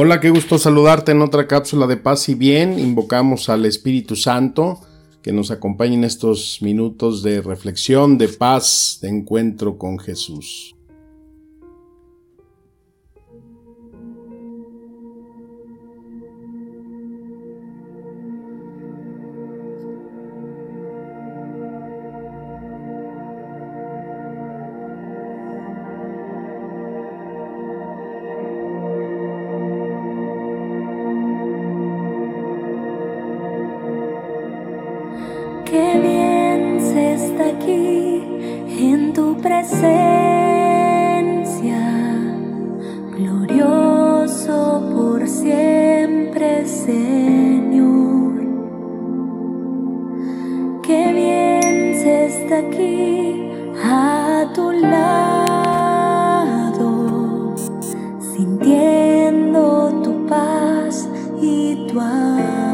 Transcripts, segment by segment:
Hola, qué gusto saludarte en otra cápsula de paz y bien. Invocamos al Espíritu Santo que nos acompañe en estos minutos de reflexión, de paz, de encuentro con Jesús. Qué bien se está aquí en tu presencia, glorioso por siempre, Señor. Qué bien se está aquí a tu lado, sintiendo tu paz y tu amor.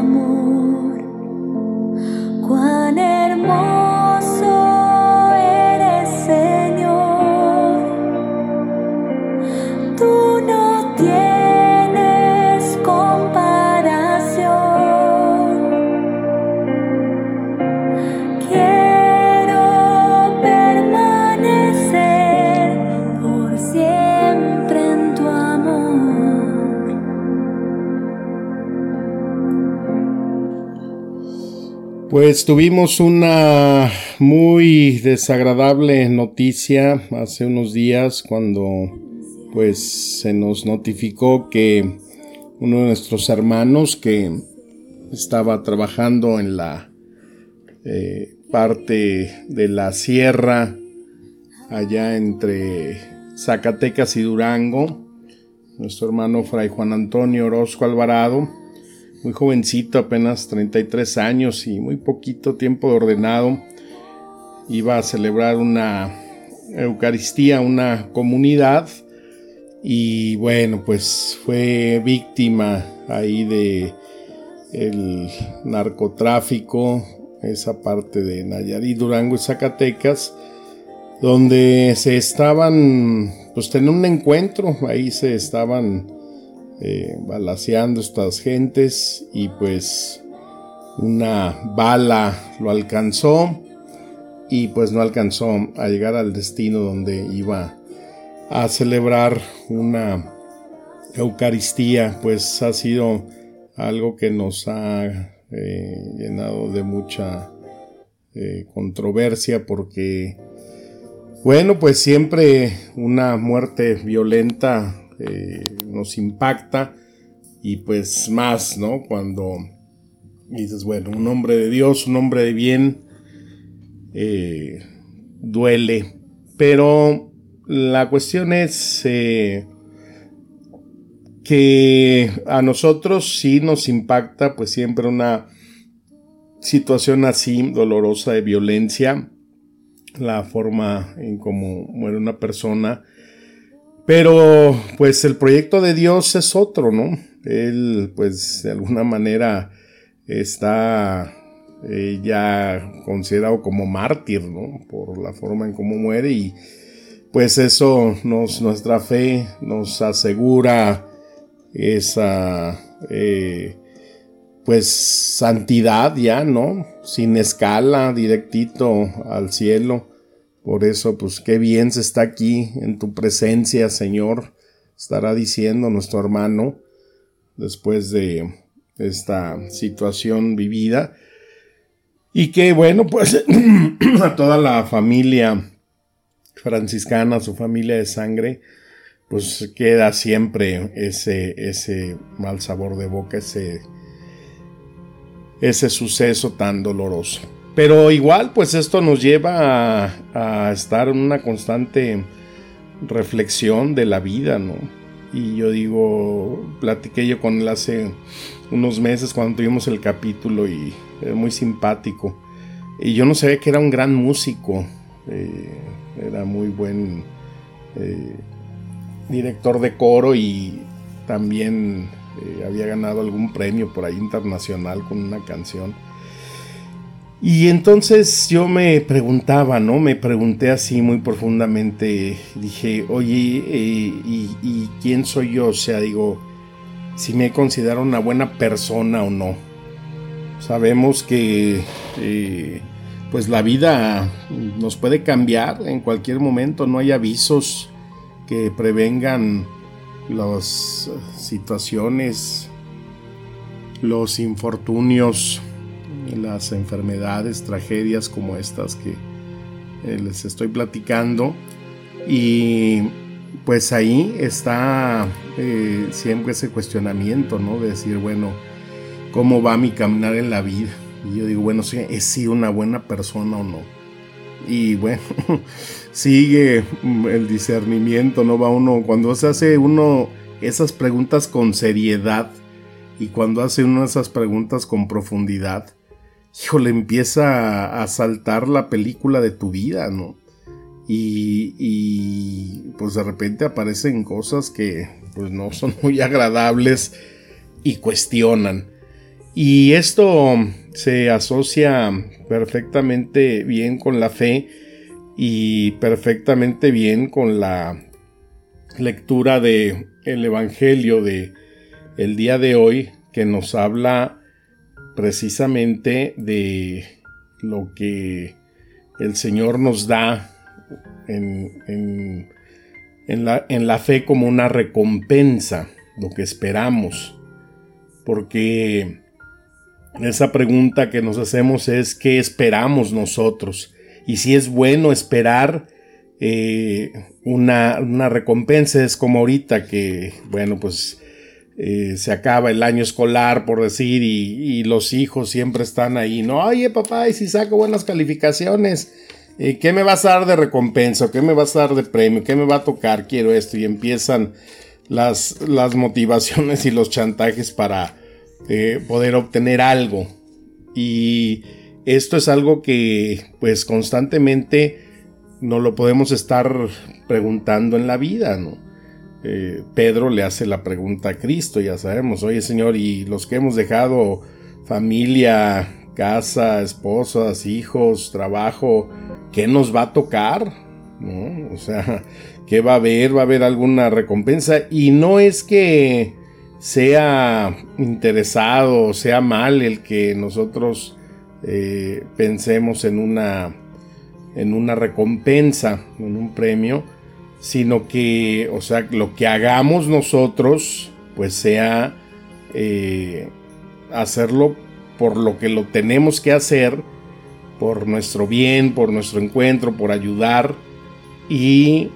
Pues tuvimos una muy desagradable noticia hace unos días cuando pues se nos notificó que uno de nuestros hermanos que estaba trabajando en la eh, parte de la sierra allá entre Zacatecas y Durango, nuestro hermano Fray Juan Antonio Orozco Alvarado, muy jovencito, apenas 33 años y muy poquito tiempo de ordenado, iba a celebrar una Eucaristía, una comunidad, y bueno, pues fue víctima ahí de el narcotráfico, esa parte de Nayarit, Durango y Zacatecas, donde se estaban, pues en un encuentro, ahí se estaban eh, balaceando estas gentes y pues una bala lo alcanzó y pues no alcanzó a llegar al destino donde iba a celebrar una Eucaristía, pues ha sido algo que nos ha eh, llenado de mucha eh, controversia porque, bueno, pues siempre una muerte violenta eh, nos impacta y pues más, ¿no? Cuando dices, bueno, un hombre de Dios, un hombre de bien, eh, duele, pero la cuestión es eh, que a nosotros sí nos impacta pues siempre una situación así dolorosa de violencia, la forma en cómo muere una persona, pero pues el proyecto de Dios es otro, ¿no? Él pues de alguna manera está eh, ya considerado como mártir, ¿no? Por la forma en cómo muere y pues eso nos, nuestra fe nos asegura esa eh, pues santidad ya, ¿no? Sin escala, directito al cielo. Por eso, pues qué bien se está aquí en tu presencia, Señor, estará diciendo nuestro hermano después de esta situación vivida. Y que bueno, pues a toda la familia franciscana, su familia de sangre, pues queda siempre ese, ese mal sabor de boca, ese, ese suceso tan doloroso. Pero igual, pues esto nos lleva a, estar en una constante reflexión de la vida, ¿no? y yo digo, platiqué yo con él hace unos meses cuando tuvimos el capítulo y muy simpático. Y yo no sabía que era un gran músico, eh, era muy buen eh, director de coro y también eh, había ganado algún premio por ahí internacional con una canción. Y entonces yo me preguntaba, ¿no? Me pregunté así muy profundamente, dije, oye, ¿y, quién soy yo? O sea, digo, si me considero una buena persona o no. Sabemos que eh, pues la vida nos puede cambiar en cualquier momento, no hay avisos que prevengan las situaciones, los infortunios, las enfermedades, tragedias como estas que eh, les estoy platicando. Y pues ahí está eh, siempre ese cuestionamiento, ¿no? De decir, bueno, ¿cómo va mi caminar en la vida? Y yo digo, bueno, ¿he sido una buena persona o no? Y bueno, sigue el discernimiento, ¿no? Va uno, cuando se hace uno esas preguntas con seriedad y cuando hace uno esas preguntas con profundidad, híjole, empieza a saltar la película de tu vida, ¿no? Y, y, pues de repente aparecen cosas que pues no son muy agradables y cuestionan. Y esto se asocia perfectamente bien con la fe y perfectamente bien con la lectura de el evangelio de el día de hoy que nos habla precisamente de lo que el Señor nos da en, la, en la fe como una recompensa, lo que esperamos. Porque esa pregunta que nos hacemos es ¿qué esperamos nosotros? Y si es bueno esperar eh, una, recompensa, es como ahorita que, bueno, pues eh, se acaba el año escolar, por decir, y, los hijos siempre están ahí, no, oye papá, y si saco buenas calificaciones, eh, ¿qué me vas a dar de recompensa? ¿Qué me vas a dar de premio? ¿Qué me va a tocar? Quiero esto. Y empiezan las, las motivaciones y los chantajes para poder obtener algo. Y esto es algo que pues constantemente no lo podemos estar preguntando en la vida, ¿no? Eh, Pedro le hace la pregunta a Cristo, ya sabemos, oye Señor, y los que hemos dejado familia, casa, esposas, hijos, trabajo, ¿qué nos va a tocar? O sea, ¿qué va a haber? ¿Va a haber alguna recompensa? Y no es que sea interesado, sea mal el que nosotros eh, pensemos en una, en una recompensa, en un premio, sino que, o sea, lo que hagamos nosotros, pues sea eh, hacerlo por lo que lo tenemos que hacer, por nuestro bien, por nuestro encuentro, por ayudar y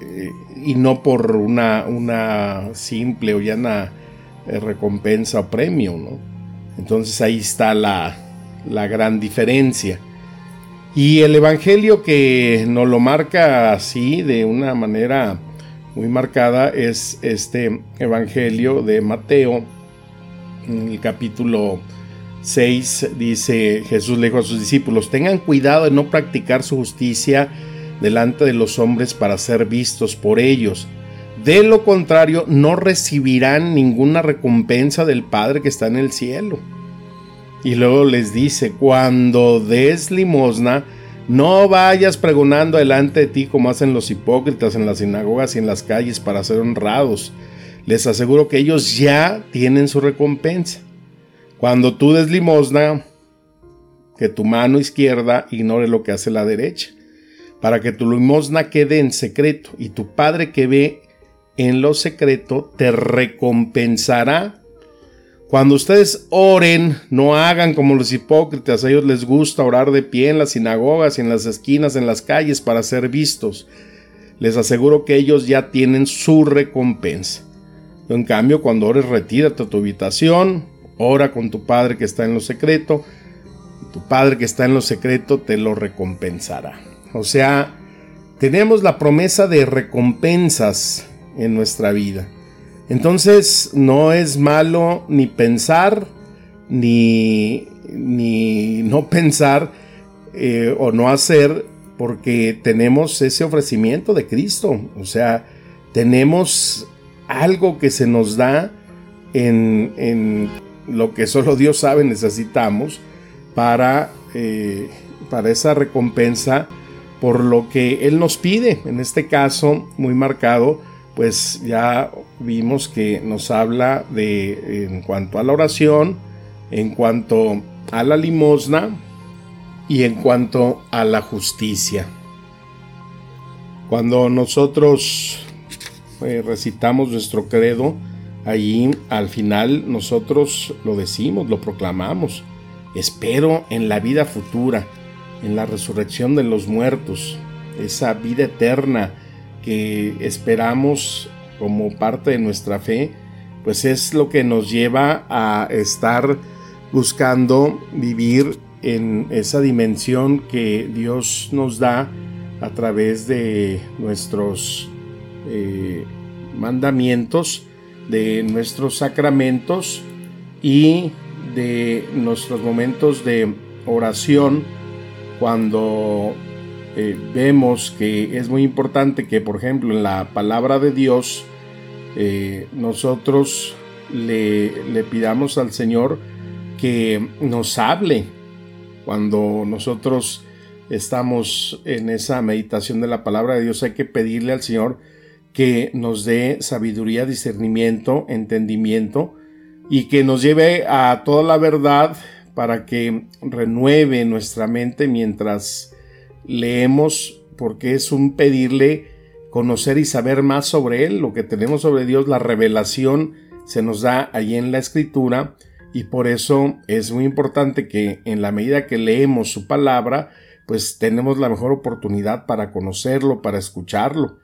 eh, y no por una, una simple o llana eh, recompensa o premio, ¿no? Entonces ahí está la, la gran diferencia. Y el Evangelio que nos lo marca así, de una manera muy marcada, es este Evangelio de Mateo, en el capítulo 6, dice Jesús le dijo a sus discípulos, tengan cuidado de no practicar su justicia delante de los hombres para ser vistos por ellos. De lo contrario, no recibirán ninguna recompensa del Padre que está en el cielo. Y luego les dice, cuando des limosna, no vayas pregonando delante de ti como hacen los hipócritas en las sinagogas y en las calles para ser honrados. Les aseguro que ellos ya tienen su recompensa. Cuando tú des limosna, que tu mano izquierda ignore lo que hace la derecha para que tu limosna quede en secreto y tu Padre que ve en lo secreto te recompensará. Cuando ustedes oren, no hagan como los hipócritas, a ellos les gusta orar de pie en las sinagogas y en las esquinas, en las calles para ser vistos. Les aseguro que ellos ya tienen su recompensa. En cambio, cuando ores, retírate a tu habitación, ora con tu Padre que está en lo secreto, y tu Padre que está en lo secreto te lo recompensará. O sea, tenemos la promesa de recompensas en nuestra vida. Entonces no es malo ni pensar, ni, ni no pensar eh, o no hacer porque tenemos ese ofrecimiento de Cristo. O sea, tenemos algo que se nos da en, lo que solo Dios sabe necesitamos para, eh, para esa recompensa por lo que Él nos pide. En este caso, muy marcado, pues ya vimos que nos habla de en cuanto a la oración, en cuanto a la limosna y en cuanto a la justicia. Cuando nosotros eh, recitamos nuestro credo, allí al final nosotros lo decimos, lo proclamamos. Espero en la vida futura, en la resurrección de los muertos, esa vida eterna que esperamos como parte de nuestra fe, pues es lo que nos lleva a estar buscando vivir en esa dimensión que Dios nos da a través de nuestros eh, mandamientos, de nuestros sacramentos y de nuestros momentos de oración cuando eh, vemos que es muy importante que, por ejemplo, en la palabra de Dios, eh, nosotros le, le, pidamos al Señor que nos hable cuando nosotros estamos en esa meditación de la palabra de Dios. Hay que pedirle al Señor que nos dé sabiduría, discernimiento, entendimiento y que nos lleve a toda la verdad para que renueve nuestra mente mientras leemos, porque es un pedirle conocer y saber más sobre Él, lo que tenemos sobre Dios, la revelación se nos da allí en la escritura. Y por eso es muy importante que en la medida que leemos su palabra, pues tenemos la mejor oportunidad para conocerlo, para escucharlo.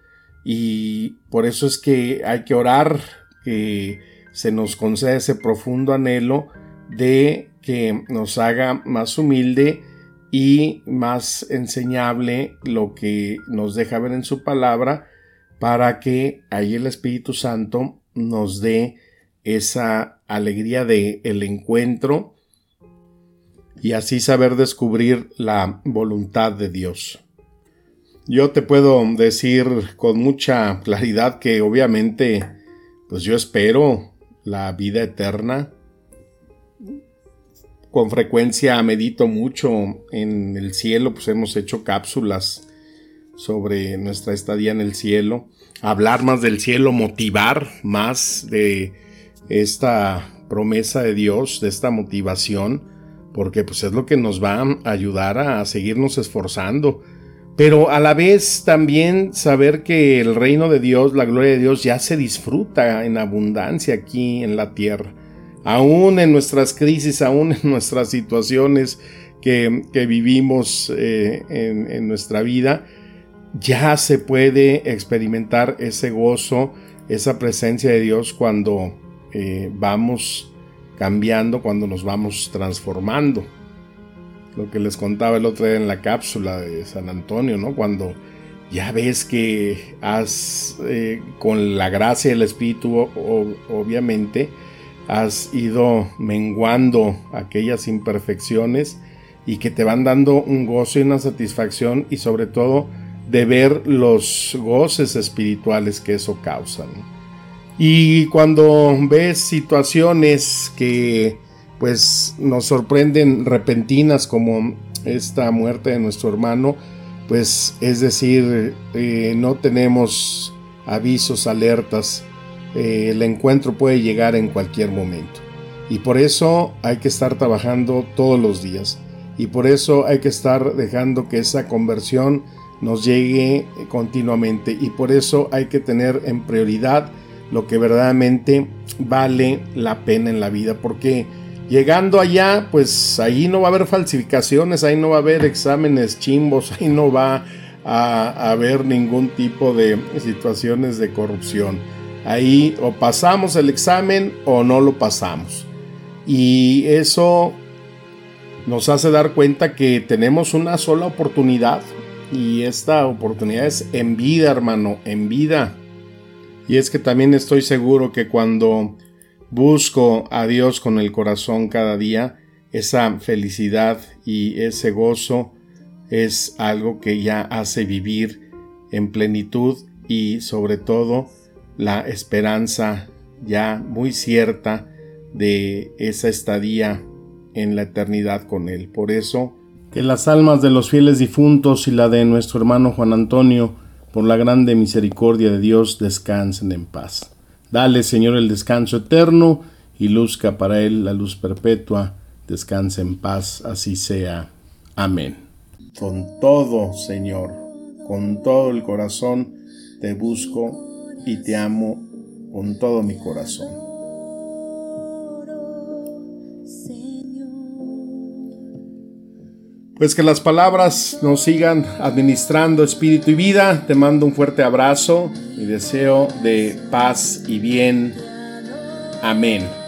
Y por eso es que hay que orar que se nos conceda ese profundo anhelo de que nos haga más humilde y más enseñable lo que nos deja ver en su palabra para que ahí el Espíritu Santo nos dé esa alegría de el encuentro y así saber descubrir la voluntad de Dios. Yo te puedo decir con mucha claridad que obviamente, pues yo espero la vida eterna. Con frecuencia medito mucho en el cielo, pues hemos hecho cápsulas sobre nuestra estadía en el cielo, hablar más del cielo, motivar más de esta promesa de Dios, de esta motivación, porque pues es lo que nos va a ayudar a seguirnos esforzando pero a la vez también saber que el reino de Dios, la gloria de Dios ya se disfruta en abundancia aquí en la tierra. Aún en nuestras crisis, aún en nuestras situaciones que, vivimos eh, en, nuestra vida, ya se puede experimentar ese gozo, esa presencia de Dios cuando eh, vamos cambiando, cuando nos vamos transformando lo que les contaba el otro día en la cápsula de San Antonio, ¿no? Cuando ya ves que has, eh, con la gracia del Espíritu, obviamente, has ido menguando aquellas imperfecciones y que te van dando un gozo y una satisfacción y sobre todo de ver los goces espirituales que eso causa. Y cuando ves situaciones que pues nos sorprenden repentinas como esta muerte de nuestro hermano, pues es decir, eh, no tenemos avisos, alertas, eh, el encuentro puede llegar en cualquier momento. Y por eso hay que estar trabajando todos los días. Y por eso hay que estar dejando que esa conversión nos llegue continuamente. Y por eso hay que tener en prioridad lo que verdaderamente vale la pena en la vida. Porque Llegando allá, pues ahí no va a haber falsificaciones, ahí no va a haber exámenes chimbos, ahí no va a, haber ningún tipo de situaciones de corrupción. Ahí o pasamos el examen o no lo pasamos. Y eso nos hace dar cuenta que tenemos una sola oportunidad y esta oportunidad es en vida, hermano, en vida. Y es que también estoy seguro que cuando busco a Dios con el corazón cada día, esa felicidad y ese gozo es algo que ya hace vivir en plenitud y sobre todo la esperanza ya muy cierta de esa estadía en la eternidad con Él. Por eso, que las almas de los fieles difuntos y la de nuestro hermano Juan Antonio, por la grande misericordia de Dios, descansen en paz. Dale, Señor, el descanso eterno y luzca para Él la luz perpetua. Descanse en paz, así sea. Amén. Con todo, Señor, con todo el corazón, te busco y te amo con todo mi corazón. Pues que las palabras nos sigan administrando espíritu y vida. Te mando un fuerte abrazo y deseo de paz y bien. Amén.